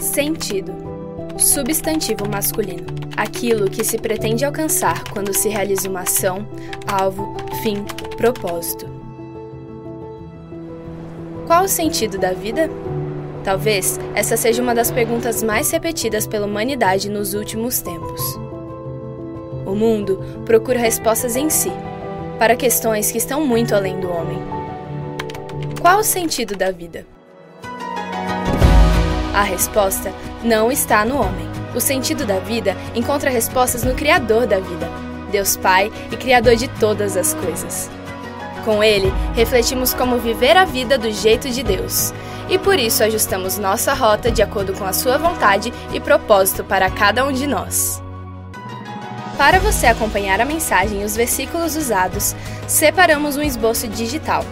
Sentido. Substantivo masculino. Aquilo que se pretende alcançar quando se realiza uma ação, alvo, fim, propósito. Qual o sentido da vida? Talvez essa seja uma das perguntas mais repetidas pela humanidade nos últimos tempos. O mundo procura respostas em si, para questões que estão muito além do homem. Qual o sentido da vida? A resposta não está no homem. O sentido da vida encontra respostas no Criador da vida, Deus Pai e Criador de todas as coisas. Com ele, refletimos como viver a vida do jeito de Deus. E por isso ajustamos nossa rota de acordo com a sua vontade e propósito para cada um de nós. Para você acompanhar a mensagem e os versículos usados, separamos um esboço digital.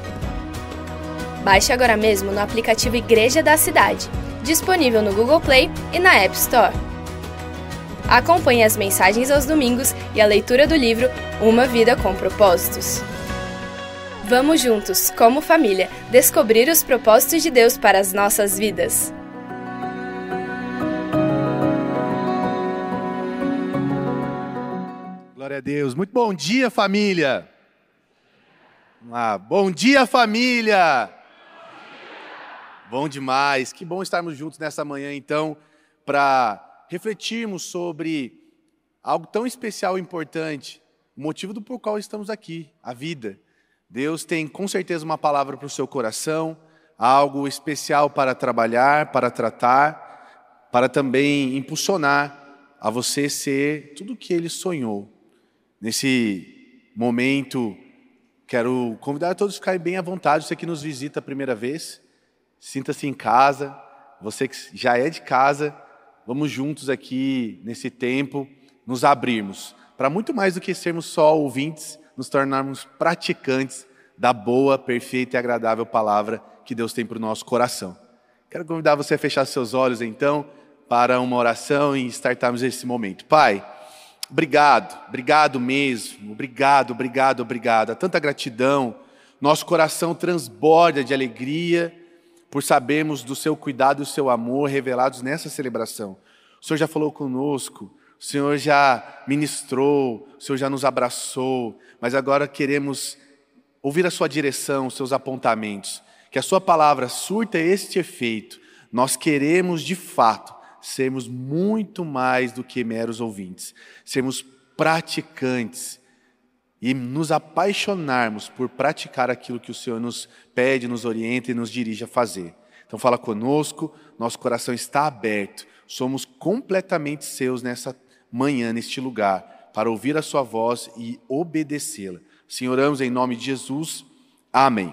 Baixe agora mesmo no aplicativo Igreja da Cidade, disponível no Google Play e na App Store. Acompanhe as mensagens aos domingos e a leitura do livro Uma Vida com Propósitos. Vamos juntos, como família, descobrir os propósitos de Deus para as nossas vidas. Glória a Deus. Muito bom dia, família. Ah, bom dia, família. Bom demais. Que bom estarmos juntos nessa manhã, então, para refletirmos sobre algo tão especial e importante, o motivo do qual estamos aqui, a vida. Deus tem com certeza uma palavra para o seu coração, algo especial para trabalhar, para tratar, para também impulsionar a você ser tudo o que ele sonhou. Nesse momento, quero convidar todos a ficarem bem à vontade, você que nos visita a primeira vez, sinta-se em casa, você que já é de casa, vamos juntos aqui nesse tempo nos abrirmos para muito mais do que sermos só ouvintes, nos tornarmos praticantes da boa, perfeita e agradável palavra que Deus tem para o nosso coração. Quero convidar você a fechar seus olhos, então, para uma oração e startarmos esse momento. Pai, obrigado, obrigado mesmo, obrigado, obrigado, obrigado. Há tanta gratidão, nosso coração transborda de alegria por sabermos do seu cuidado e do seu amor revelados nessa celebração. O Senhor já falou conosco, o Senhor já ministrou, o Senhor já nos abraçou, mas agora queremos ouvir a sua direção, os seus apontamentos, que a sua palavra surta este efeito. Nós queremos, de fato, sermos muito mais do que meros ouvintes, sermos praticantes e nos apaixonarmos por praticar aquilo que o Senhor nos pede, nos orienta e nos dirige a fazer. Então fala conosco, nosso coração está aberto, somos completamente seus nessa manhã neste lugar para ouvir a Sua voz e obedecê-la. Sim, oramos em nome de Jesus. Amém.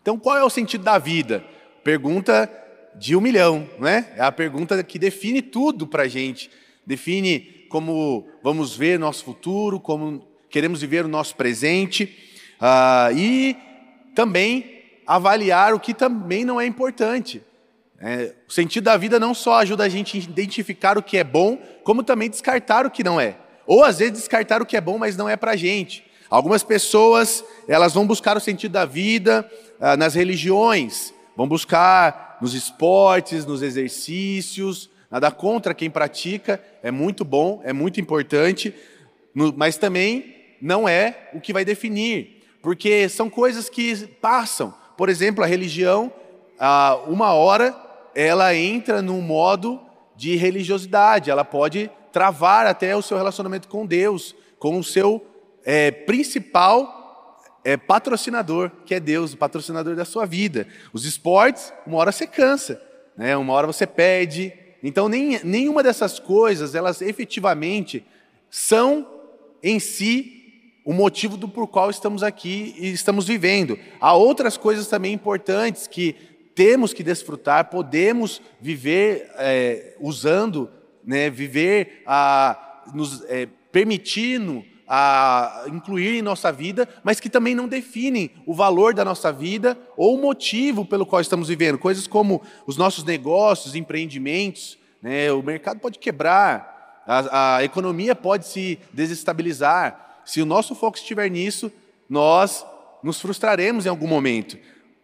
Então, qual é o sentido da vida? Pergunta de um milhão, né? É a pergunta que define tudo para a gente. Define como vamos ver nosso futuro, como queremos viver o nosso presente uh, e também avaliar o que também não é importante. É, o sentido da vida não só ajuda a gente a identificar o que é bom, como também descartar o que não é. Ou às vezes descartar o que é bom, mas não é para gente. Algumas pessoas, elas vão buscar o sentido da vida ah, nas religiões, vão buscar nos esportes, nos exercícios, nada contra quem pratica, é muito bom, é muito importante, no, mas também não é o que vai definir, porque são coisas que passam. Por exemplo, a religião, uma hora ela entra num modo de religiosidade, ela pode travar até o seu relacionamento com Deus, com o seu é, principal é, patrocinador, que é Deus, o patrocinador da sua vida. Os esportes, uma hora você cansa, né? uma hora você perde. Então, nem, nenhuma dessas coisas, elas efetivamente são em si o motivo do por qual estamos aqui e estamos vivendo. Há outras coisas também importantes que temos que desfrutar, podemos viver é, usando, né, viver a, nos é, permitindo a incluir em nossa vida, mas que também não definem o valor da nossa vida ou o motivo pelo qual estamos vivendo. Coisas como os nossos negócios, empreendimentos, né, o mercado pode quebrar, a, a economia pode se desestabilizar. Se o nosso foco estiver nisso, nós nos frustraremos em algum momento.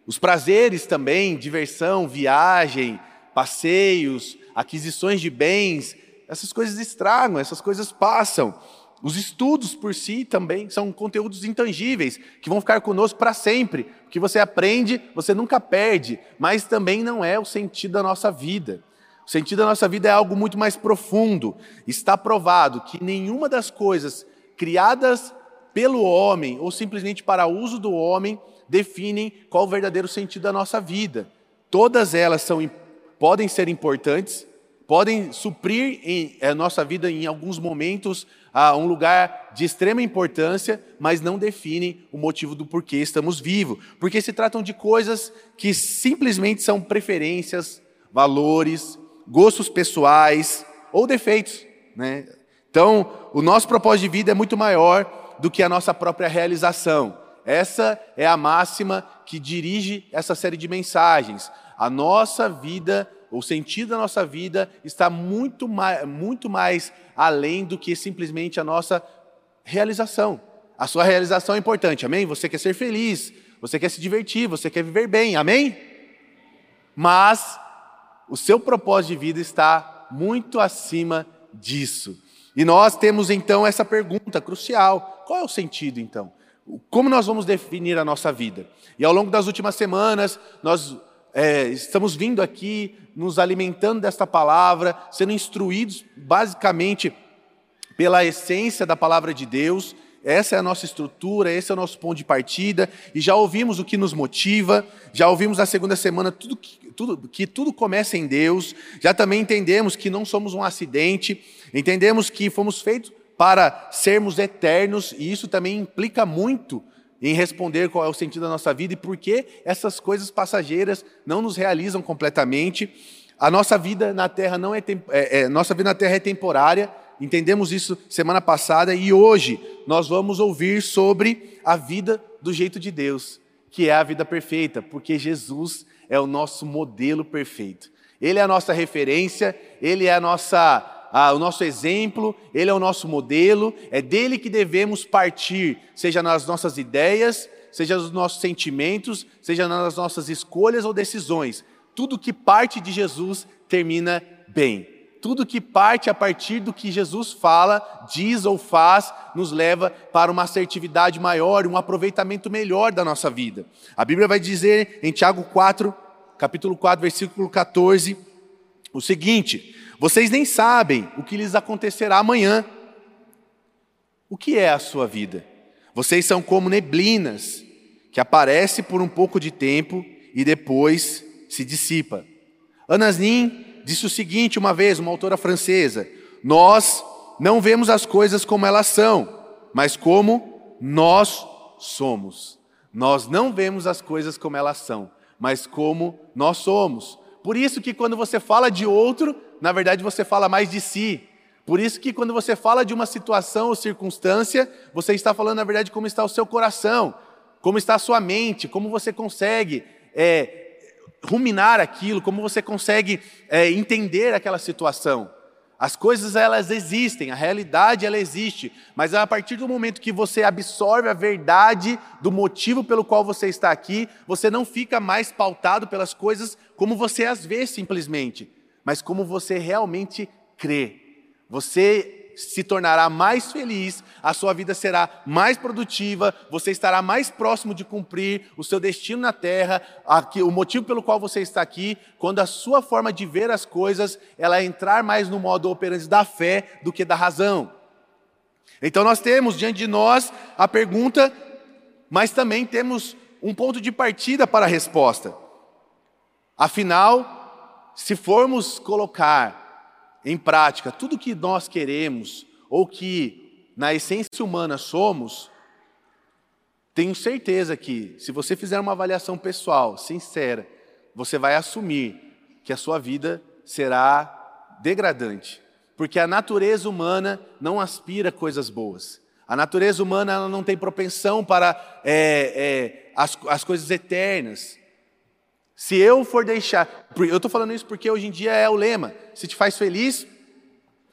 Os prazeres também, diversão, viagem, passeios, aquisições de bens, essas coisas estragam, essas coisas passam. Os estudos por si também são conteúdos intangíveis que vão ficar conosco para sempre. O que você aprende, você nunca perde, mas também não é o sentido da nossa vida. O sentido da nossa vida é algo muito mais profundo. Está provado que nenhuma das coisas criadas pelo homem ou simplesmente para uso do homem definem qual o verdadeiro sentido da nossa vida. Todas elas são, podem ser importantes, podem suprir em, a nossa vida em alguns momentos a um lugar de extrema importância, mas não definem o motivo do porquê estamos vivos, porque se tratam de coisas que simplesmente são preferências, valores, gostos pessoais ou defeitos, né? Então, o nosso propósito de vida é muito maior do que a nossa própria realização. Essa é a máxima que dirige essa série de mensagens. A nossa vida o sentido da nossa vida está muito mais, muito mais além do que simplesmente a nossa realização. A sua realização é importante, amém? Você quer ser feliz, você quer se divertir, você quer viver bem, amém? Mas o seu propósito de vida está muito acima disso. E nós temos então essa pergunta crucial: qual é o sentido então? Como nós vamos definir a nossa vida? E ao longo das últimas semanas, nós é, estamos vindo aqui, nos alimentando desta palavra, sendo instruídos basicamente pela essência da palavra de Deus. Essa é a nossa estrutura, esse é o nosso ponto de partida, e já ouvimos o que nos motiva, já ouvimos na segunda semana tudo que, tudo, que tudo começa em Deus, já também entendemos que não somos um acidente, entendemos que fomos feitos para sermos eternos, e isso também implica muito em responder qual é o sentido da nossa vida e por que essas coisas passageiras não nos realizam completamente. A nossa vida na Terra não é, é, é, nossa vida na Terra é temporária. Entendemos isso semana passada e hoje nós vamos ouvir sobre a vida do jeito de Deus, que é a vida perfeita, porque Jesus é o nosso modelo perfeito. Ele é a nossa referência, ele é a nossa o nosso exemplo, Ele é o nosso modelo, é dele que devemos partir, seja nas nossas ideias, seja nos nossos sentimentos, seja nas nossas escolhas ou decisões. Tudo que parte de Jesus termina bem. Tudo que parte a partir do que Jesus fala, diz ou faz, nos leva para uma assertividade maior, um aproveitamento melhor da nossa vida. A Bíblia vai dizer em Tiago 4, capítulo 4, versículo 14, o seguinte: vocês nem sabem o que lhes acontecerá amanhã. O que é a sua vida? Vocês são como neblinas, que aparece por um pouco de tempo e depois se dissipa. Anasnin disse o seguinte uma vez, uma autora francesa: Nós não vemos as coisas como elas são, mas como nós somos. Nós não vemos as coisas como elas são, mas como nós somos. Por isso que quando você fala de outro, na verdade você fala mais de si. Por isso que quando você fala de uma situação ou circunstância, você está falando na verdade como está o seu coração, como está a sua mente, como você consegue é, ruminar aquilo, como você consegue é, entender aquela situação. As coisas elas existem, a realidade ela existe, mas a partir do momento que você absorve a verdade do motivo pelo qual você está aqui, você não fica mais pautado pelas coisas como você as vê simplesmente, mas como você realmente crê. Você se tornará mais feliz, a sua vida será mais produtiva, você estará mais próximo de cumprir o seu destino na terra, aqui, o motivo pelo qual você está aqui, quando a sua forma de ver as coisas, ela entrar mais no modo operante da fé do que da razão. Então nós temos diante de nós a pergunta, mas também temos um ponto de partida para a resposta. Afinal, se formos colocar em prática tudo que nós queremos ou que na essência humana somos, tenho certeza que, se você fizer uma avaliação pessoal, sincera, você vai assumir que a sua vida será degradante. Porque a natureza humana não aspira coisas boas. A natureza humana não tem propensão para é, é, as, as coisas eternas. Se eu for deixar. Eu estou falando isso porque hoje em dia é o lema. Se te faz feliz,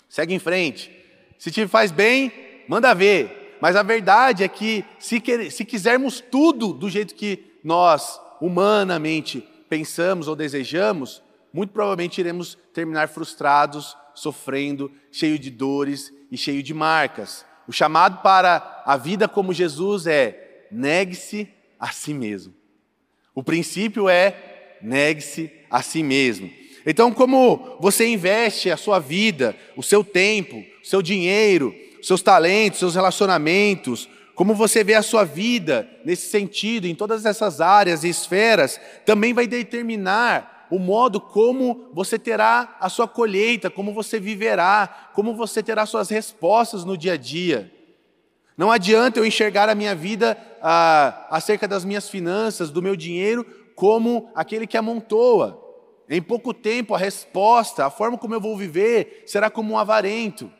segue em frente. Se te faz bem, manda ver. Mas a verdade é que, se, quer, se quisermos tudo do jeito que nós, humanamente, pensamos ou desejamos, muito provavelmente iremos terminar frustrados, sofrendo, cheio de dores e cheio de marcas. O chamado para a vida como Jesus é negue-se a si mesmo. O princípio é negue-se a si mesmo. Então, como você investe a sua vida, o seu tempo, o seu dinheiro, os seus talentos, seus relacionamentos, como você vê a sua vida nesse sentido, em todas essas áreas e esferas, também vai determinar o modo como você terá a sua colheita, como você viverá, como você terá suas respostas no dia a dia. Não adianta eu enxergar a minha vida ah, acerca das minhas finanças, do meu dinheiro, como aquele que amontoa. Em pouco tempo, a resposta, a forma como eu vou viver, será como um avarento,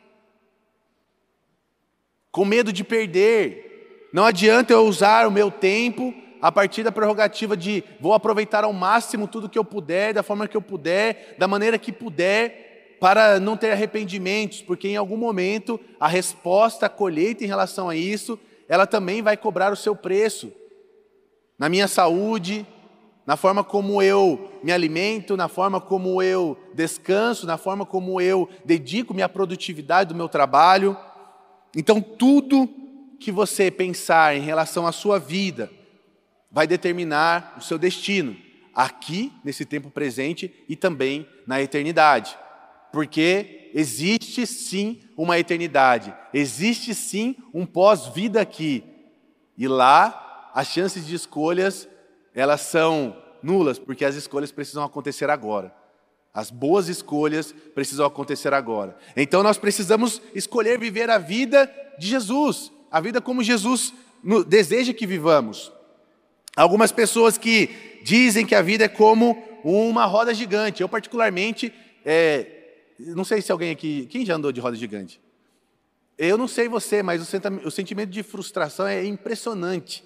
com medo de perder. Não adianta eu usar o meu tempo a partir da prerrogativa de vou aproveitar ao máximo tudo que eu puder, da forma que eu puder, da maneira que puder, para não ter arrependimentos, porque em algum momento a resposta, a colheita em relação a isso, ela também vai cobrar o seu preço. Na minha saúde, na forma como eu me alimento, na forma como eu descanso, na forma como eu dedico minha produtividade do meu trabalho. Então, tudo que você pensar em relação à sua vida vai determinar o seu destino, aqui, nesse tempo presente e também na eternidade. Porque existe sim uma eternidade, existe sim um pós-vida aqui. E lá, as chances de escolhas elas são nulas, porque as escolhas precisam acontecer agora. As boas escolhas precisam acontecer agora. Então nós precisamos escolher viver a vida de Jesus, a vida como Jesus deseja que vivamos. Algumas pessoas que dizem que a vida é como uma roda gigante. Eu, particularmente, é, não sei se alguém aqui. Quem já andou de roda gigante? Eu não sei você, mas o sentimento de frustração é impressionante.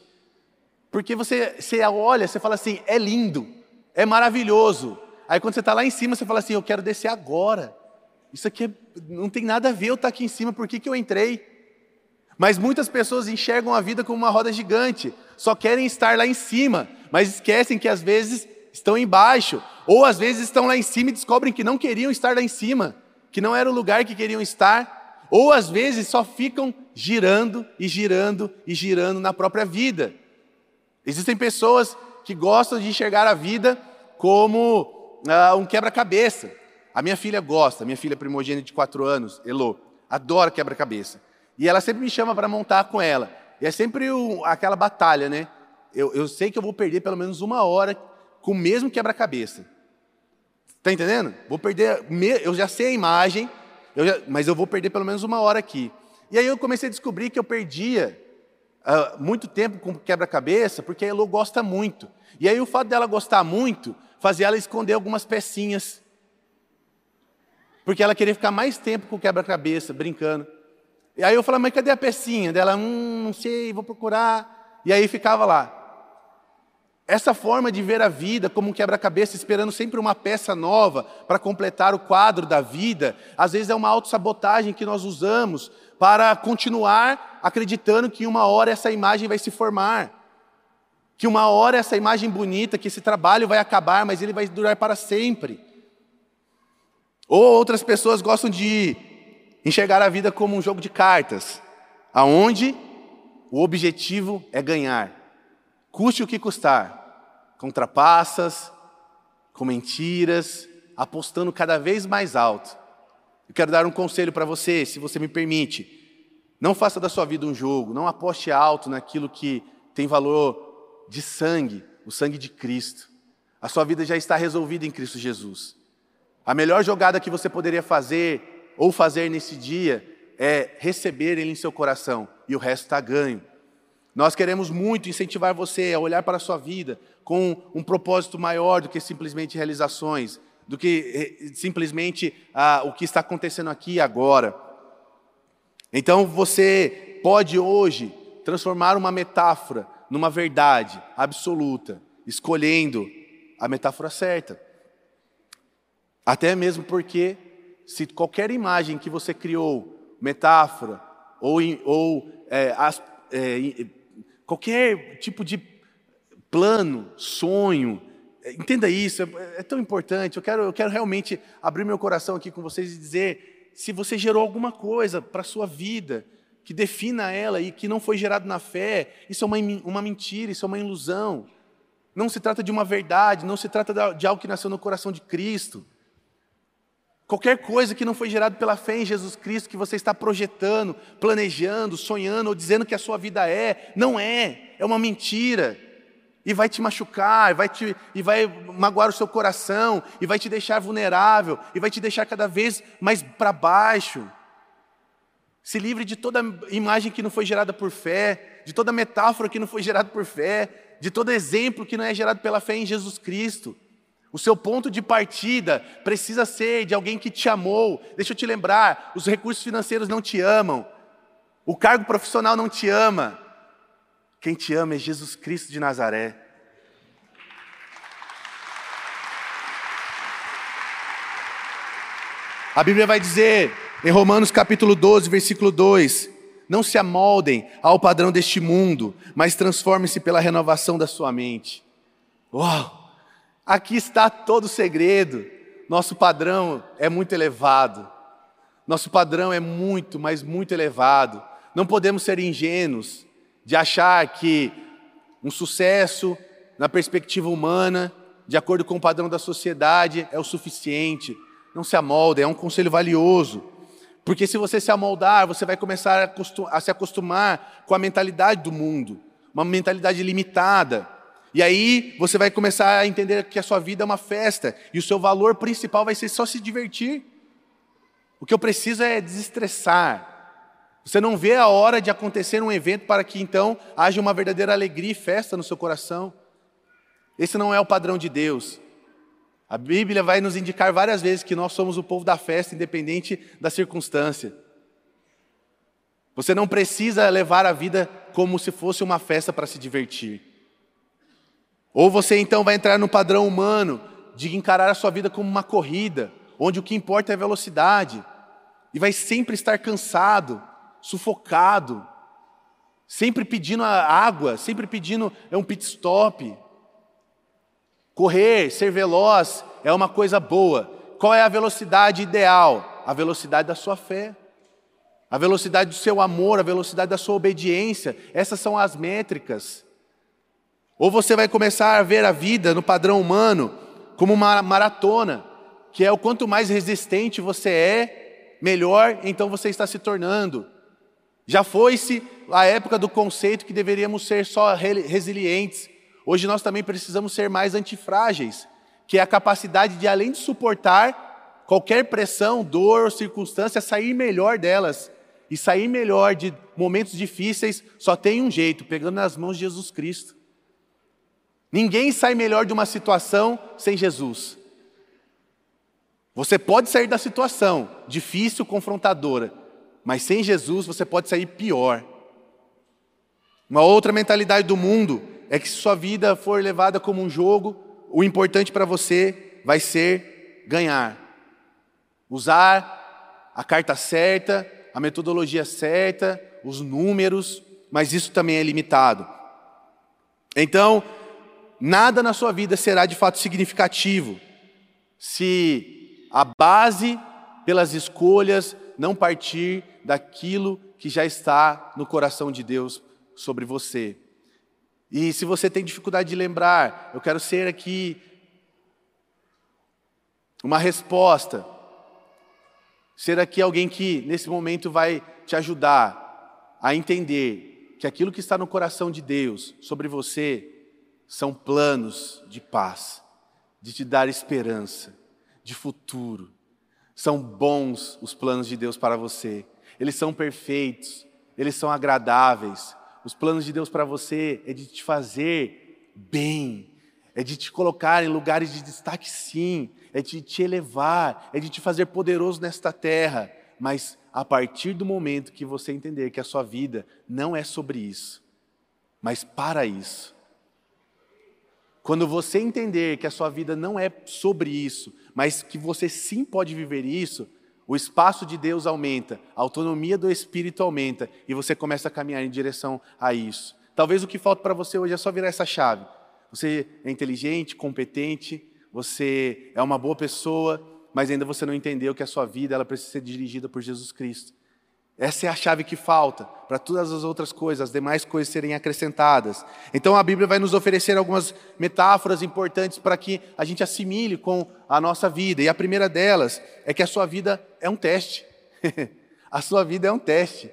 Porque você, você olha, você fala assim, é lindo, é maravilhoso. Aí quando você está lá em cima, você fala assim, eu quero descer agora. Isso aqui é, não tem nada a ver eu estar tá aqui em cima, por que, que eu entrei? Mas muitas pessoas enxergam a vida como uma roda gigante, só querem estar lá em cima, mas esquecem que às vezes estão embaixo, ou às vezes estão lá em cima e descobrem que não queriam estar lá em cima, que não era o lugar que queriam estar, ou às vezes só ficam girando e girando e girando na própria vida. Existem pessoas que gostam de enxergar a vida como uh, um quebra-cabeça. A minha filha gosta, minha filha primogênita de 4 anos, Elo, adora quebra-cabeça. E ela sempre me chama para montar com ela. E é sempre aquela batalha, né? Eu, eu sei que eu vou perder pelo menos uma hora com o mesmo quebra-cabeça. Está entendendo? Vou perder, eu já sei a imagem, eu já, mas eu vou perder pelo menos uma hora aqui. E aí eu comecei a descobrir que eu perdia uh, muito tempo com quebra-cabeça, porque a Elo gosta muito. E aí o fato dela gostar muito fazia ela esconder algumas pecinhas. Porque ela queria ficar mais tempo com o quebra-cabeça, brincando. E aí eu falei, mas cadê a pecinha? Dela, hum, não sei, vou procurar. E aí ficava lá. Essa forma de ver a vida como um quebra-cabeça, esperando sempre uma peça nova para completar o quadro da vida, às vezes é uma autossabotagem que nós usamos para continuar acreditando que uma hora essa imagem vai se formar. Que uma hora essa imagem bonita, que esse trabalho vai acabar, mas ele vai durar para sempre. Ou outras pessoas gostam de enxergar a vida como um jogo de cartas, aonde o objetivo é ganhar, custe o que custar, com trapaças, com mentiras, apostando cada vez mais alto. Eu quero dar um conselho para você, se você me permite. Não faça da sua vida um jogo, não aposte alto naquilo que tem valor de sangue, o sangue de Cristo. A sua vida já está resolvida em Cristo Jesus. A melhor jogada que você poderia fazer ou fazer nesse dia é receber Ele em seu coração e o resto está ganho. Nós queremos muito incentivar você a olhar para a sua vida com um propósito maior do que simplesmente realizações, do que eh, simplesmente ah, o que está acontecendo aqui e agora. Então você pode hoje transformar uma metáfora numa verdade absoluta, escolhendo a metáfora certa. Até mesmo porque, se qualquer imagem que você criou, metáfora, ou, ou é, as, é, qualquer tipo de plano, sonho, entenda isso, é, é, tão importante. Eu quero, eu quero realmente abrir meu coração aqui com vocês e dizer se você gerou alguma coisa para a sua vida que defina ela e que não foi gerado na fé, isso é uma, uma mentira, isso é uma ilusão. Não se trata de uma verdade, não se trata de algo que nasceu no coração de Cristo. Qualquer coisa que não foi gerado pela fé em Jesus Cristo, que você está projetando, planejando, sonhando ou dizendo que a sua vida é, não é, é uma mentira. E vai te machucar, e vai, te, e vai magoar o seu coração, e vai te deixar vulnerável, e vai te deixar cada vez mais para baixo. Se livre de toda imagem que não foi gerada por fé, de toda metáfora que não foi gerada por fé, de todo exemplo que não é gerado pela fé em Jesus Cristo. O seu ponto de partida precisa ser de alguém que te amou. Deixa eu te lembrar: os recursos financeiros não te amam, o cargo profissional não te ama. Quem te ama é Jesus Cristo de Nazaré. A Bíblia vai dizer em Romanos capítulo 12, versículo 2: Não se amoldem ao padrão deste mundo, mas transformem-se pela renovação da sua mente. Uau! Aqui está todo o segredo. Nosso padrão é muito elevado. Nosso padrão é muito, mas muito elevado. Não podemos ser ingênuos de achar que um sucesso na perspectiva humana, de acordo com o padrão da sociedade, é o suficiente. Não se amolda, é um conselho valioso. Porque se você se amoldar, você vai começar a se acostumar com a mentalidade do mundo, uma mentalidade limitada e aí você vai começar a entender que a sua vida é uma festa e o seu valor principal vai ser só se divertir. O que eu preciso é desestressar. Você não vê a hora de acontecer um evento para que então haja uma verdadeira alegria e festa no seu coração. Esse não é o padrão de Deus. A Bíblia vai nos indicar várias vezes que nós somos o povo da festa, independente da circunstância. Você não precisa levar a vida como se fosse uma festa para se divertir. Ou você então vai entrar no padrão humano de encarar a sua vida como uma corrida, onde o que importa é velocidade, e vai sempre estar cansado, sufocado, sempre pedindo água, sempre pedindo é um pit stop. Correr, ser veloz é uma coisa boa. Qual é a velocidade ideal? A velocidade da sua fé. A velocidade do seu amor, a velocidade da sua obediência. Essas são as métricas. Ou você vai começar a ver a vida no padrão humano como uma maratona, que é o quanto mais resistente você é, melhor então você está se tornando. Já foi-se a época do conceito que deveríamos ser só resilientes. Hoje nós também precisamos ser mais antifrágeis, que é a capacidade de, além de suportar qualquer pressão, dor ou circunstância, sair melhor delas. E sair melhor de momentos difíceis só tem um jeito, pegando nas mãos de Jesus Cristo. Ninguém sai melhor de uma situação sem Jesus. Você pode sair da situação difícil, confrontadora, mas sem Jesus você pode sair pior. Uma outra mentalidade do mundo é que se sua vida for levada como um jogo, o importante para você vai ser ganhar. Usar a carta certa, a metodologia certa, os números, mas isso também é limitado. Então, nada na sua vida será de fato significativo se a base pelas escolhas não partir daquilo que já está no coração de Deus sobre você. E se você tem dificuldade de lembrar, eu quero ser aqui uma resposta. Ser aqui alguém que nesse momento vai te ajudar a entender que aquilo que está no coração de Deus sobre você são planos de paz, de te dar esperança, de futuro. São bons os planos de Deus para você. Eles são perfeitos, eles são agradáveis. Os planos de Deus para você é de te fazer bem, é de te colocar em lugares de destaque, sim, é de te elevar, é de te fazer poderoso nesta terra. Mas a partir do momento que você entender que a sua vida não é sobre isso, mas para isso, quando você entender que a sua vida não é sobre isso, mas que você sim pode viver isso, o espaço de Deus aumenta, a autonomia do Espírito aumenta e você começa a caminhar em direção a isso. Talvez o que falta para você hoje é só virar essa chave. Você é inteligente, competente, você é uma boa pessoa, mas ainda você não entendeu que a sua vida ela precisa ser dirigida por Jesus Cristo. Essa é a chave que falta para todas as outras coisas, as demais coisas serem acrescentadas. Então a Bíblia vai nos oferecer algumas metáforas importantes para que a gente assimile com a nossa vida. E a primeira delas é que a sua vida é um teste. a sua vida é um teste.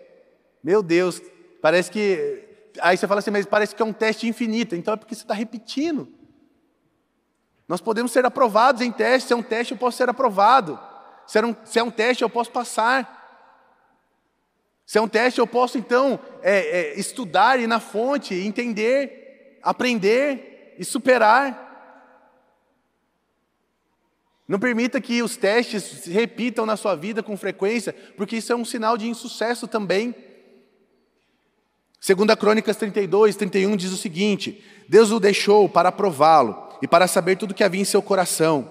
Meu Deus, parece que. Aí você fala assim, mas parece que é um teste infinito. Então é porque você está repetindo. Nós podemos ser aprovados em teste. Se é um teste, eu posso ser aprovado. Se é um, se é um teste, eu posso passar. Se é um teste, eu posso então é, é, estudar, ir na fonte, entender, aprender e superar. Não permita que os testes se repitam na sua vida com frequência, porque isso é um sinal de insucesso também. Segunda Crônicas 32, 31 diz o seguinte: Deus o deixou para prová-lo e para saber tudo que havia em seu coração.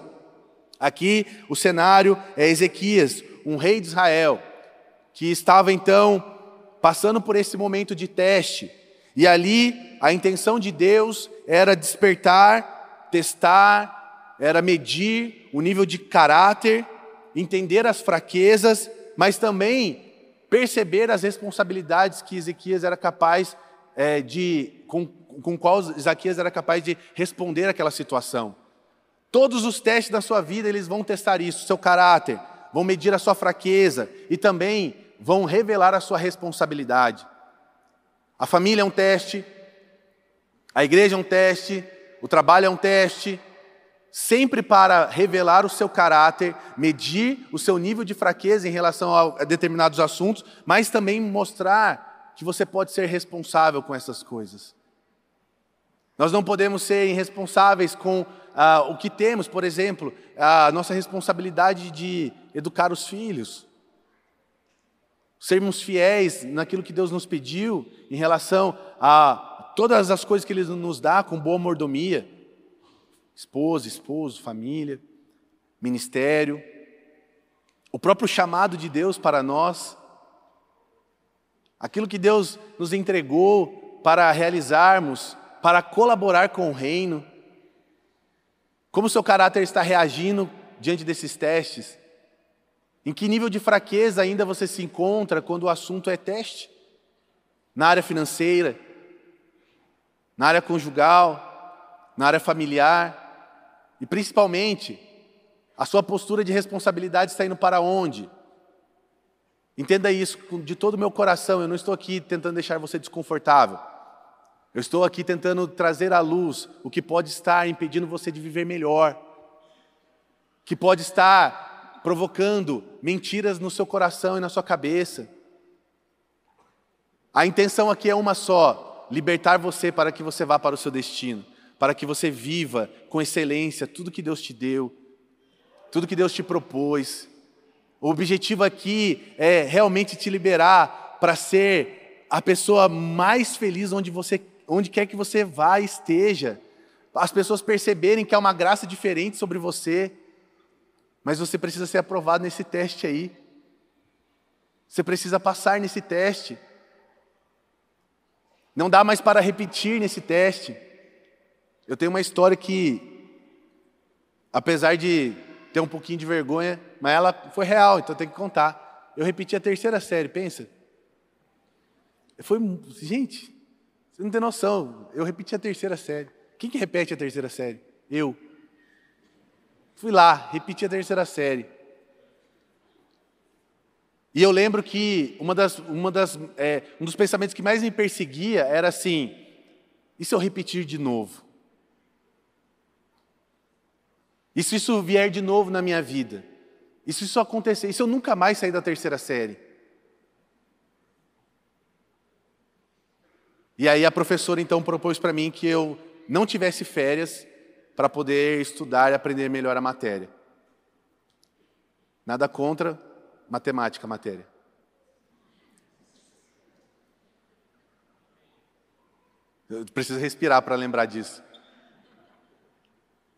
Aqui o cenário é Ezequias, um rei de Israel, que estava então passando por esse momento de teste. E ali a intenção de Deus era despertar, testar, era medir o nível de caráter, entender as fraquezas, mas também perceber as responsabilidades que Ezequias era capaz é, de, com, com qual Ezequias era capaz de responder aquela situação. Todos os testes da sua vida, eles vão testar isso, seu caráter, vão medir a sua fraqueza e também vão revelar a sua responsabilidade. A família é um teste, a igreja é um teste, o trabalho é um teste, sempre para revelar o seu caráter, medir o seu nível de fraqueza em relação a determinados assuntos, mas também mostrar que você pode ser responsável com essas coisas. Nós não podemos ser irresponsáveis com ah, o que temos, por exemplo, a nossa responsabilidade de educar os filhos sermos fiéis naquilo que Deus nos pediu em relação a todas as coisas que Ele nos dá com boa mordomia esposa, esposo, família, ministério, o próprio chamado de Deus para nós, aquilo que Deus nos entregou para realizarmos, para colaborar com o reino. Como o seu caráter está reagindo diante desses testes? Em que nível de fraqueza ainda você se encontra quando o assunto é teste? Na área financeira, na área conjugal, na área familiar e principalmente a sua postura de responsabilidade está indo para onde? Entenda isso de todo o meu coração, eu não estou aqui tentando deixar você desconfortável. Eu estou aqui tentando trazer à luz o que pode estar impedindo você de viver melhor, que pode estar provocando mentiras no seu coração e na sua cabeça. A intenção aqui é uma só: libertar você para que você vá para o seu destino, para que você viva com excelência tudo que Deus te deu, tudo que Deus te propôs. O objetivo aqui é realmente te liberar para ser a pessoa mais feliz onde você, onde quer que você vá esteja. As pessoas perceberem que há uma graça diferente sobre você mas você precisa ser aprovado nesse teste aí. Você precisa passar nesse teste. Não dá mais para repetir nesse teste. Eu tenho uma história que, apesar de ter um pouquinho de vergonha, mas ela foi real, então eu tenho que contar. Eu repeti a terceira série, pensa. Foi, gente, você não tem noção. Eu repeti a terceira série. Quem que repete a terceira série? Eu. Fui lá, repeti a terceira série. E eu lembro que uma das, uma das, é, um dos pensamentos que mais me perseguia era assim: e se eu repetir de novo? E se isso vier de novo na minha vida? E se isso acontecer? E se eu nunca mais sair da terceira série? E aí a professora então propôs para mim que eu não tivesse férias para poder estudar e aprender melhor a matéria. Nada contra matemática, matéria. Eu preciso respirar para lembrar disso.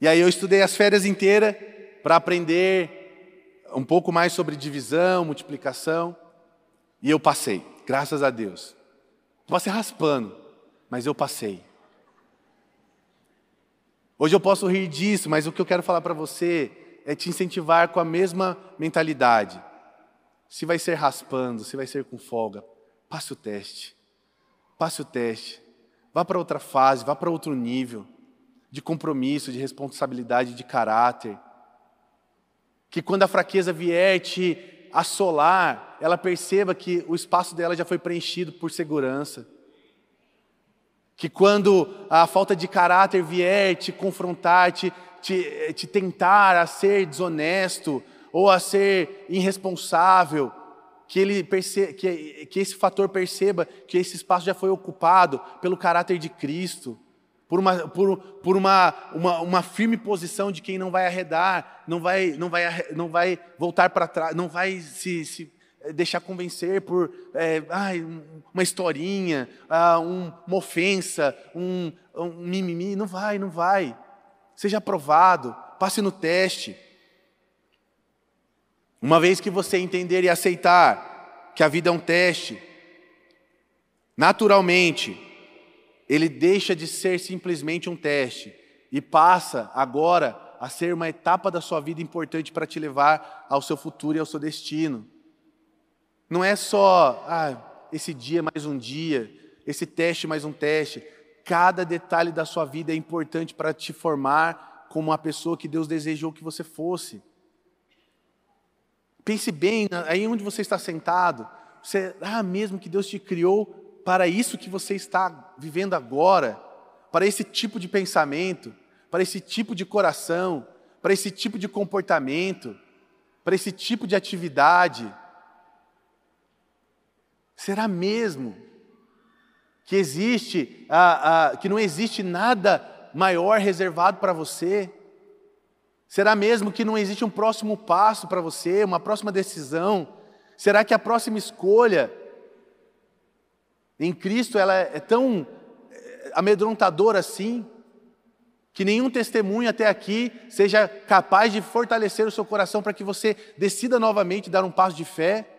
E aí eu estudei as férias inteiras para aprender um pouco mais sobre divisão, multiplicação, e eu passei, graças a Deus. Passei raspando, mas eu passei. Hoje eu posso rir disso, mas o que eu quero falar para você é te incentivar com a mesma mentalidade. Se vai ser raspando, se vai ser com folga, passe o teste. Passe o teste. Vá para outra fase, vá para outro nível de compromisso, de responsabilidade, de caráter. Que quando a fraqueza vier te assolar, ela perceba que o espaço dela já foi preenchido por segurança. Que quando a falta de caráter vier te confrontar, te, te, te tentar a ser desonesto ou a ser irresponsável, que, ele perce... que, que esse fator perceba que esse espaço já foi ocupado pelo caráter de Cristo, por uma, por, por uma, uma, uma firme posição de quem não vai arredar, não vai, não vai, não vai voltar para trás, não vai se, se deixar convencer por é, ai, uma historinha, ah, um, uma ofensa, um, um mimimi. Não vai, não vai. Seja aprovado, passe no teste. Uma vez que você entender e aceitar que a vida é um teste, naturalmente, ele deixa de ser simplesmente um teste e passa agora a ser uma etapa da sua vida importante para te levar ao seu futuro e ao seu destino. Não é só, ah, esse dia mais um dia, esse teste mais um teste. Cada detalhe da sua vida é importante para te formar como a pessoa que Deus desejou que você fosse. Pense bem, aí onde você está sentado, você, ah, mesmo que Deus te criou para isso que você está vivendo agora, para esse tipo de pensamento, para esse tipo de coração, para esse tipo de comportamento, para esse tipo de atividade. Será mesmo que existe, ah, ah, que não existe nada maior reservado para você? Será mesmo que não existe um próximo passo para você, uma próxima decisão? Será que a próxima escolha em Cristo ela é tão eh, amedrontadora assim? Que nenhum testemunho até aqui seja capaz de fortalecer o seu coração para que você decida novamente dar um passo de fé?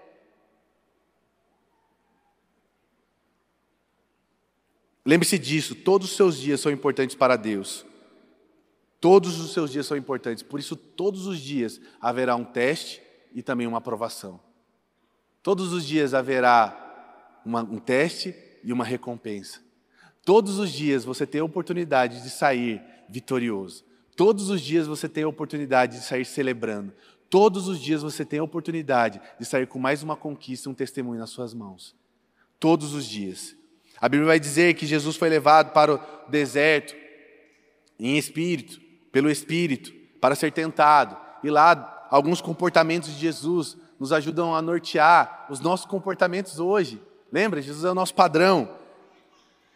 Lembre-se disso, todos os seus dias são importantes para Deus. Todos os seus dias são importantes, por isso, todos os dias haverá um teste e também uma aprovação. Todos os dias haverá uma, um teste e uma recompensa. Todos os dias você tem a oportunidade de sair vitorioso. Todos os dias você tem a oportunidade de sair celebrando. Todos os dias você tem a oportunidade de sair com mais uma conquista, um testemunho nas suas mãos. Todos os dias. A Bíblia vai dizer que Jesus foi levado para o deserto em espírito, pelo Espírito para ser tentado. E lá, alguns comportamentos de Jesus nos ajudam a nortear os nossos comportamentos hoje. Lembra? Jesus é o nosso padrão.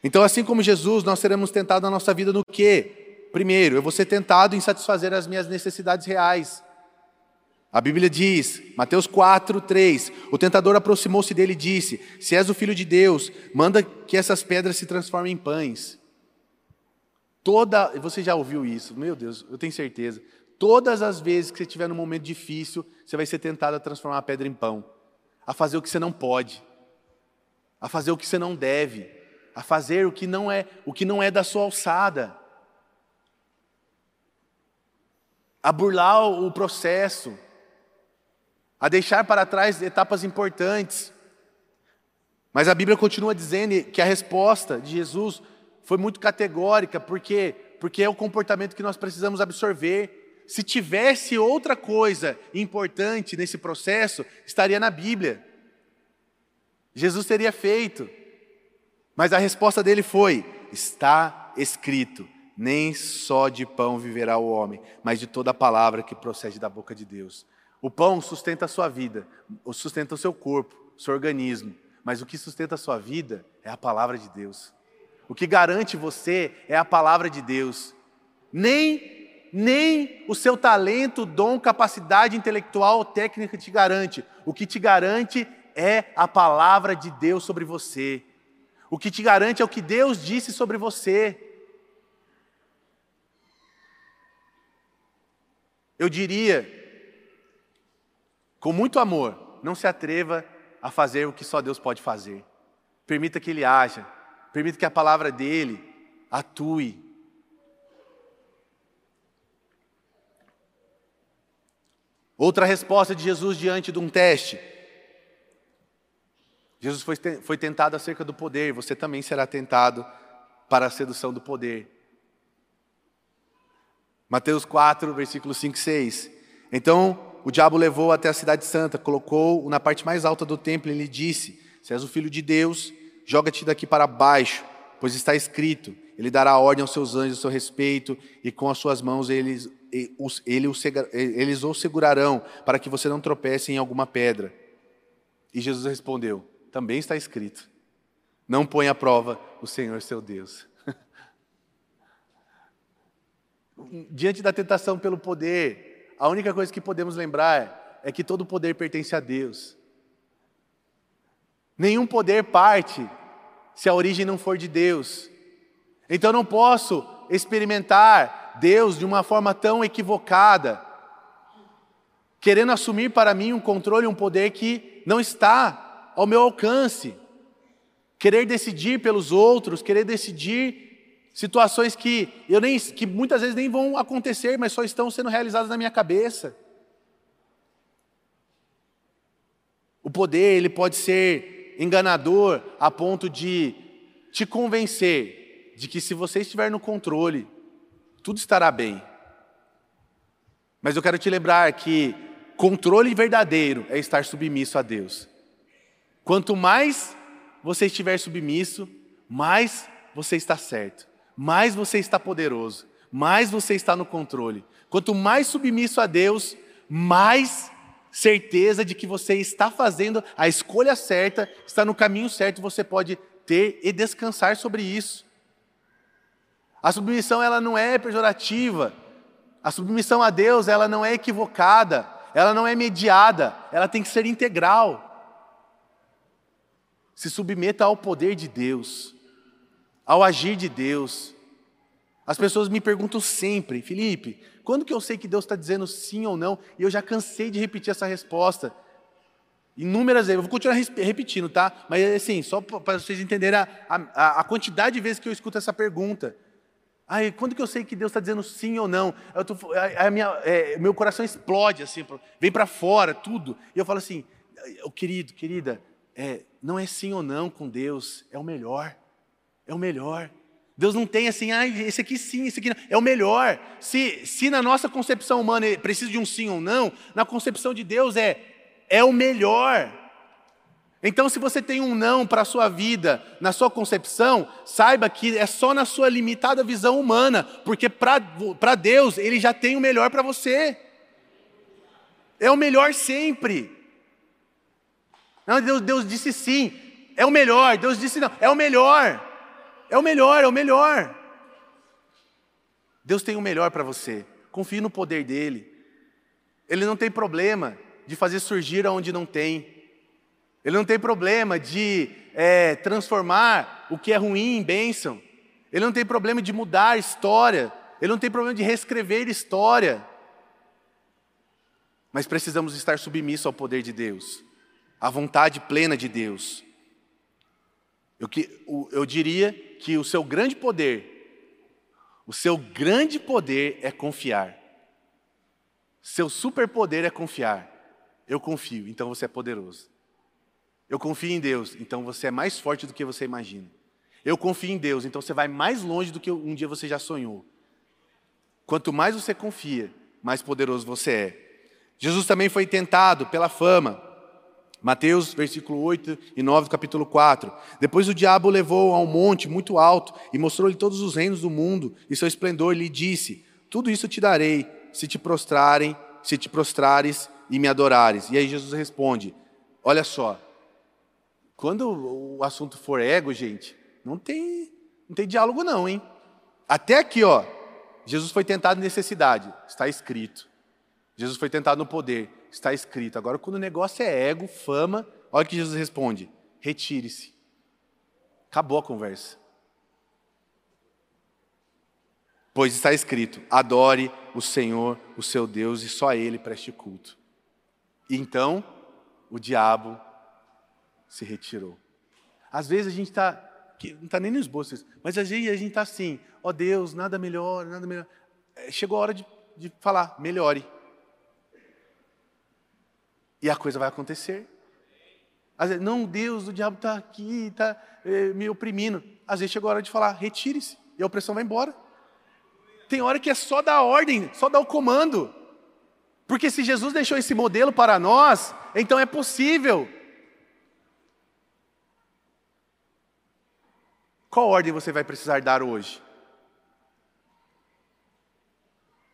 Então, assim como Jesus, nós seremos tentados na nossa vida no quê? Primeiro, eu vou ser tentado em satisfazer as minhas necessidades reais. A Bíblia diz, Mateus 4, 3: O tentador aproximou-se dele e disse: Se és o filho de Deus, manda que essas pedras se transformem em pães. Toda, você já ouviu isso? Meu Deus, eu tenho certeza. Todas as vezes que você estiver num momento difícil, você vai ser tentado a transformar a pedra em pão, a fazer o que você não pode, a fazer o que você não deve, a fazer o que não é, o que não é da sua alçada. A burlar o processo, a deixar para trás etapas importantes. Mas a Bíblia continua dizendo que a resposta de Jesus foi muito categórica, porque porque é o comportamento que nós precisamos absorver. Se tivesse outra coisa importante nesse processo, estaria na Bíblia. Jesus teria feito. Mas a resposta dele foi: está escrito, nem só de pão viverá o homem, mas de toda a palavra que procede da boca de Deus. O pão sustenta a sua vida, sustenta o seu corpo, o seu organismo, mas o que sustenta a sua vida é a palavra de Deus. O que garante você é a palavra de Deus. Nem, nem o seu talento, dom, capacidade intelectual ou técnica te garante. O que te garante é a palavra de Deus sobre você. O que te garante é o que Deus disse sobre você. Eu diria, com muito amor, não se atreva a fazer o que só Deus pode fazer. Permita que Ele haja, permita que a palavra dele atue. Outra resposta de Jesus diante de um teste. Jesus foi, foi tentado acerca do poder, você também será tentado para a sedução do poder. Mateus 4, versículos 5 e 6. Então, o diabo levou até a cidade santa, colocou-o na parte mais alta do templo e lhe disse: Se és o filho de Deus, joga-te daqui para baixo, pois está escrito: Ele dará ordem aos seus anjos a seu respeito, e com as suas mãos eles, eles o segurarão, para que você não tropece em alguma pedra. E Jesus respondeu: Também está escrito: Não põe à prova o Senhor seu Deus. Diante da tentação pelo poder, a única coisa que podemos lembrar é que todo poder pertence a Deus. Nenhum poder parte se a origem não for de Deus. Então não posso experimentar Deus de uma forma tão equivocada, querendo assumir para mim um controle, um poder que não está ao meu alcance. Querer decidir pelos outros, querer decidir Situações que, eu nem, que muitas vezes nem vão acontecer, mas só estão sendo realizadas na minha cabeça. O poder, ele pode ser enganador a ponto de te convencer de que se você estiver no controle, tudo estará bem. Mas eu quero te lembrar que controle verdadeiro é estar submisso a Deus. Quanto mais você estiver submisso, mais você está certo mais você está poderoso, mais você está no controle. Quanto mais submisso a Deus, mais certeza de que você está fazendo a escolha certa, está no caminho certo, você pode ter e descansar sobre isso. A submissão ela não é pejorativa. A submissão a Deus, ela não é equivocada, ela não é mediada, ela tem que ser integral. Se submeta ao poder de Deus ao agir de Deus. As pessoas me perguntam sempre, Felipe, quando que eu sei que Deus está dizendo sim ou não? E eu já cansei de repetir essa resposta. Inúmeras vezes, eu vou continuar repetindo, tá? Mas assim, só para vocês entenderem a, a, a, quantidade de vezes que eu escuto essa pergunta. Ai, quando que eu sei que Deus está dizendo sim ou não? Tô, a, minha, é, meu coração explode, assim, vem para fora, tudo. E eu falo assim, querido, querida, é, não é sim ou não com Deus, é o melhor. É o melhor. Deus não tem assim, ah, esse aqui sim, esse aqui não. É o melhor. Se, se na nossa concepção humana precisa de um sim ou não, na concepção de Deus é, é o melhor. Então, se você tem um não para a sua vida, na sua concepção, saiba que é só na sua limitada visão humana, porque para Deus, Ele já tem o melhor para você. É o melhor sempre. Não, Deus, Deus disse sim, é o melhor. Deus disse não, é o melhor. É o melhor, é o melhor. Deus tem o melhor para você. Confie no poder dele. Ele não tem problema de fazer surgir aonde não tem. Ele não tem problema de é, transformar o que é ruim em bênção. Ele não tem problema de mudar história. Ele não tem problema de reescrever história. Mas precisamos estar submissos ao poder de Deus, à vontade plena de Deus. Eu, eu diria que o seu grande poder, o seu grande poder é confiar. Seu superpoder é confiar. Eu confio, então você é poderoso. Eu confio em Deus, então você é mais forte do que você imagina. Eu confio em Deus, então você vai mais longe do que um dia você já sonhou. Quanto mais você confia, mais poderoso você é. Jesus também foi tentado pela fama. Mateus, versículo 8 e 9 do capítulo 4. Depois o diabo o levou a um monte muito alto e mostrou-lhe todos os reinos do mundo e seu esplendor, lhe disse: Tudo isso te darei, se te prostrarem, se te prostrares e me adorares. E aí Jesus responde: Olha só, quando o assunto for ego, gente, não tem, não tem diálogo não, hein? Até aqui, ó, Jesus foi tentado em necessidade, está escrito. Jesus foi tentado no poder, está escrito. Agora, quando o negócio é ego, fama, olha o que Jesus responde: retire-se. Acabou a conversa. Pois está escrito: adore o Senhor, o seu Deus, e só a Ele preste culto. E então, o diabo se retirou. Às vezes a gente está, não está nem nos bolsos, mas às vezes a gente está assim: ó oh Deus, nada melhor, nada melhor. É, chegou a hora de, de falar: melhore. E a coisa vai acontecer. Às vezes, não, Deus, o diabo está aqui, está é, me oprimindo. Às vezes chegou a hora de falar, retire-se, e a opressão vai embora. Tem hora que é só dar ordem, só dar o comando. Porque se Jesus deixou esse modelo para nós, então é possível. Qual ordem você vai precisar dar hoje?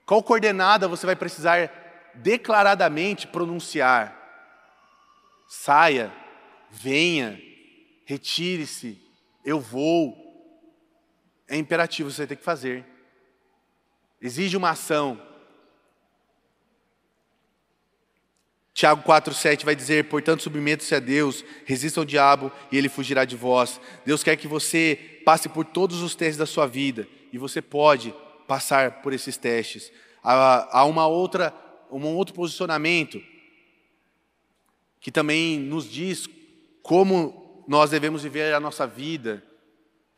Qual coordenada você vai precisar declaradamente pronunciar? Saia, venha, retire-se, eu vou. É imperativo, você tem que fazer. Exige uma ação. Tiago 4,7 vai dizer: Portanto, submetam-se a Deus, resistam ao diabo e ele fugirá de vós. Deus quer que você passe por todos os testes da sua vida e você pode passar por esses testes. Há, há uma outra, um outro posicionamento que também nos diz como nós devemos viver a nossa vida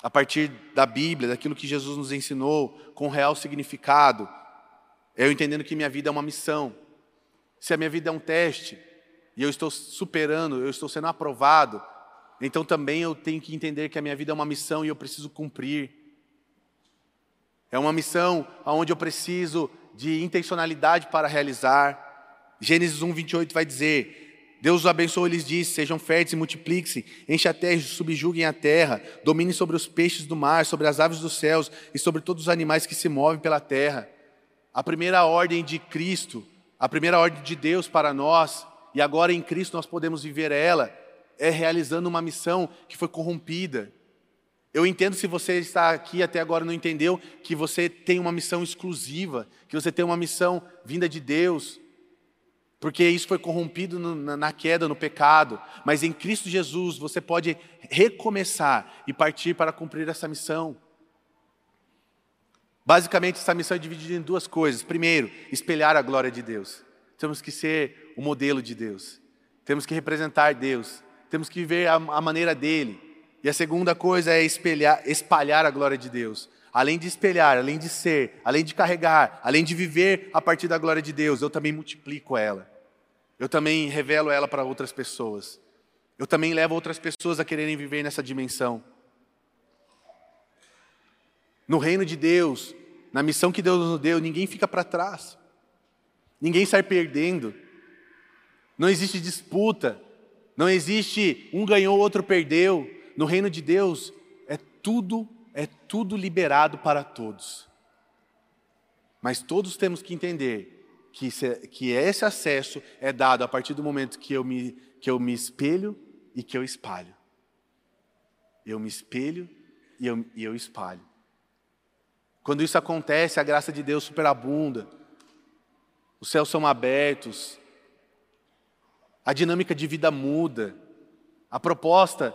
a partir da Bíblia, daquilo que Jesus nos ensinou, com real significado. Eu entendendo que minha vida é uma missão. Se a minha vida é um teste e eu estou superando, eu estou sendo aprovado, então também eu tenho que entender que a minha vida é uma missão e eu preciso cumprir. É uma missão onde eu preciso de intencionalidade para realizar. Gênesis 1, 28 vai dizer: Deus os abençoou e lhes disse: Sejam férteis e multipliquem-se, enche a terra e subjuguem a terra, dominem sobre os peixes do mar, sobre as aves dos céus e sobre todos os animais que se movem pela terra. A primeira ordem de Cristo, a primeira ordem de Deus para nós, e agora em Cristo nós podemos viver ela, é realizando uma missão que foi corrompida. Eu entendo se você está aqui até agora não entendeu que você tem uma missão exclusiva, que você tem uma missão vinda de Deus, porque isso foi corrompido na queda, no pecado. Mas em Cristo Jesus você pode recomeçar e partir para cumprir essa missão. Basicamente, essa missão é dividida em duas coisas. Primeiro, espelhar a glória de Deus. Temos que ser o modelo de Deus. Temos que representar Deus. Temos que viver a, maneira dele. E a segunda coisa é espelhar, espalhar a glória de Deus. Além de espelhar, além de ser, além de carregar, além de viver a partir da glória de Deus, eu também multiplico ela eu também revelo ela para outras pessoas. Eu também levo outras pessoas a quererem viver nessa dimensão. No reino de Deus, na missão que Deus nos deu, ninguém fica para trás. Ninguém sai perdendo. Não existe disputa. Não existe um ganhou, outro perdeu. No reino de Deus é tudo, é tudo liberado para todos. Mas todos temos que entender que, que esse acesso é dado a partir do momento que eu, me, que eu me espelho e que eu espalho. Eu me espelho e eu, e eu espalho. Quando isso acontece, a graça de Deus superabunda, os céus são abertos, a dinâmica de vida muda, a proposta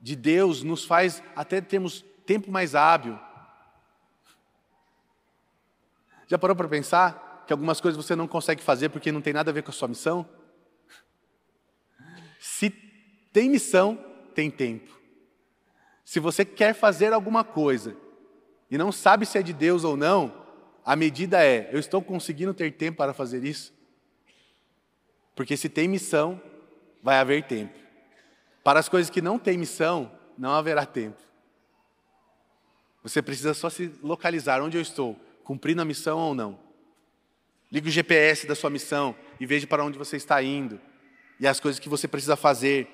de Deus nos faz até termos tempo mais hábil. Já parou para pensar? Que algumas coisas você não consegue fazer porque não tem nada a ver com a sua missão? Se tem missão, tem tempo. Se você quer fazer alguma coisa e não sabe se é de Deus ou não, a medida é: eu estou conseguindo ter tempo para fazer isso? Porque se tem missão, vai haver tempo. Para as coisas que não têm missão, não haverá tempo. Você precisa só se localizar onde eu estou, cumprindo a missão ou não. Ligue o GPS da sua missão e veja para onde você está indo e as coisas que você precisa fazer.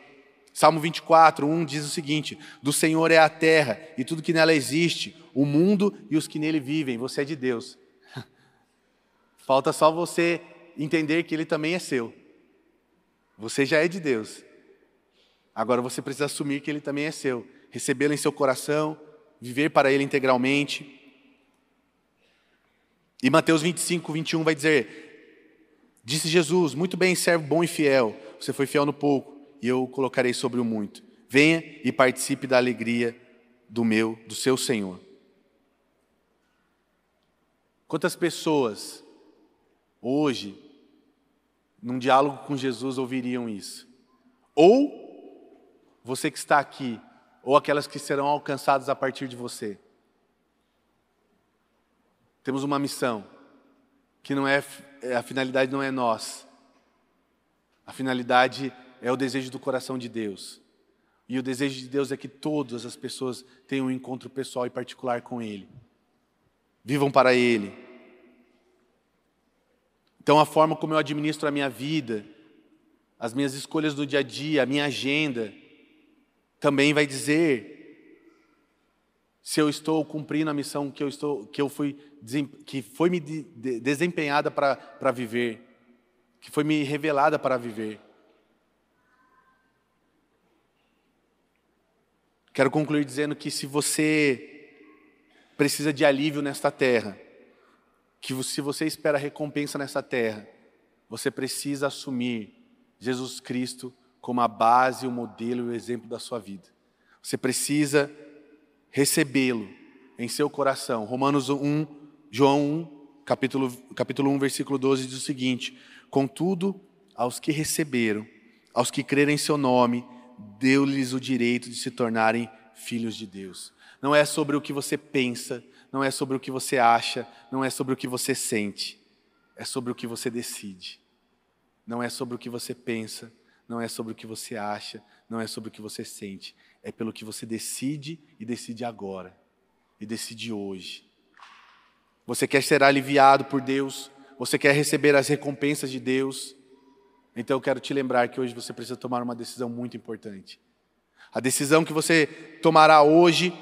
Salmo 24, 1 diz o seguinte: Do Senhor é a terra e tudo que nela existe, o mundo e os que nele vivem. Você é de Deus. Falta só você entender que ele também é seu. Você já é de Deus. Agora você precisa assumir que ele também é seu, recebê-lo em seu coração, viver para ele integralmente. E Mateus 25, 21 vai dizer: Disse Jesus, muito bem, servo bom e fiel, você foi fiel no pouco, e eu colocarei sobre o muito. Venha e participe da alegria do meu, do seu Senhor. Quantas pessoas hoje, num diálogo com Jesus, ouviriam isso? Ou você que está aqui, ou aquelas que serão alcançadas a partir de você. Temos uma missão que não é, é a finalidade não é nós. A finalidade é o desejo do coração de Deus. E o desejo de Deus é que todas as pessoas tenham um encontro pessoal e particular com Ele. Vivam para Ele. Então, a forma como eu administro a minha vida, as minhas escolhas do dia a dia, a minha agenda, também vai dizer se eu estou cumprindo a missão que eu estou que eu fui que foi me desempenhada para viver, que foi me revelada para viver. Quero concluir dizendo que se você precisa de alívio nesta terra, que se você espera recompensa nessa terra, você precisa assumir Jesus Cristo como a base, o modelo e o exemplo da sua vida. Você precisa recebê-lo em seu coração. Romanos 1, João 1, capítulo, capítulo 1, versículo 12 diz o seguinte: Contudo, aos que receberam, aos que creram em seu nome, deu-lhes o direito de se tornarem filhos de Deus. Não é sobre o que você pensa, não é sobre o que você acha, não é sobre o que você sente, é sobre o que você decide. Não é sobre o que você pensa, não é sobre o que você acha, não é sobre o que você sente, é pelo que você decide e decide agora, e decide hoje. Você quer ser aliviado por Deus, você quer receber as recompensas de Deus, então eu quero te lembrar que hoje você precisa tomar uma decisão muito importante. A decisão que você tomará hoje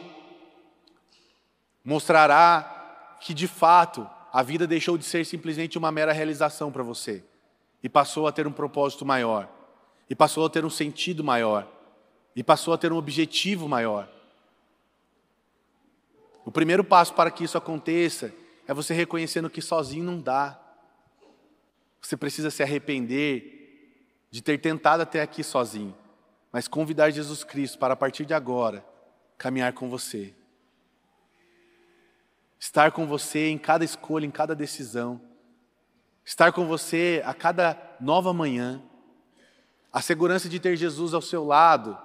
mostrará que de fato a vida deixou de ser simplesmente uma mera realização para você e passou a ter um propósito maior, e passou a ter um sentido maior, e passou a ter um objetivo maior. O primeiro passo para que isso aconteça é você reconhecendo que sozinho não dá. Você precisa se arrepender de ter tentado até aqui sozinho, mas convidar Jesus Cristo para a partir de agora caminhar com você. Estar com você em cada escolha, em cada decisão estar com você a cada nova manhã, a segurança de ter Jesus ao seu lado,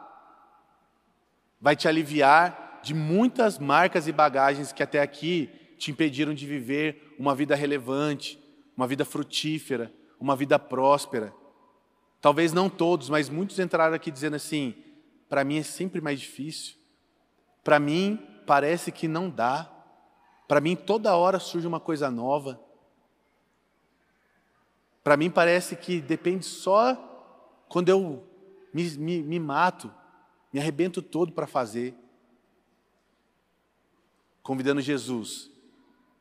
vai te aliviar de muitas marcas e bagagens que até aqui te impediram de viver uma vida relevante, uma vida frutífera, uma vida próspera. Talvez não todos, mas muitos entraram aqui dizendo assim: para mim é sempre mais difícil, para mim parece que não dá, para mim toda hora surge uma coisa nova. Para mim parece que depende só quando eu me, me, me mato, me arrebento todo para fazer. Convidando Jesus,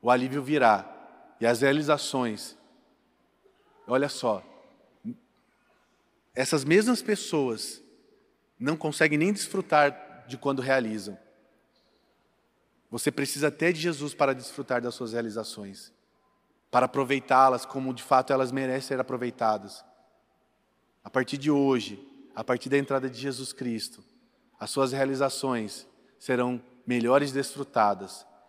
o alívio virá e as realizações. Olha só, essas mesmas pessoas não conseguem nem desfrutar de quando realizam. Você precisa até de Jesus para desfrutar das suas realizações para aproveitá-las como de fato elas merecem ser aproveitadas. A partir de hoje, a partir da entrada de Jesus Cristo, as suas realizações serão melhores desfrutadas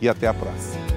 e até a próxima.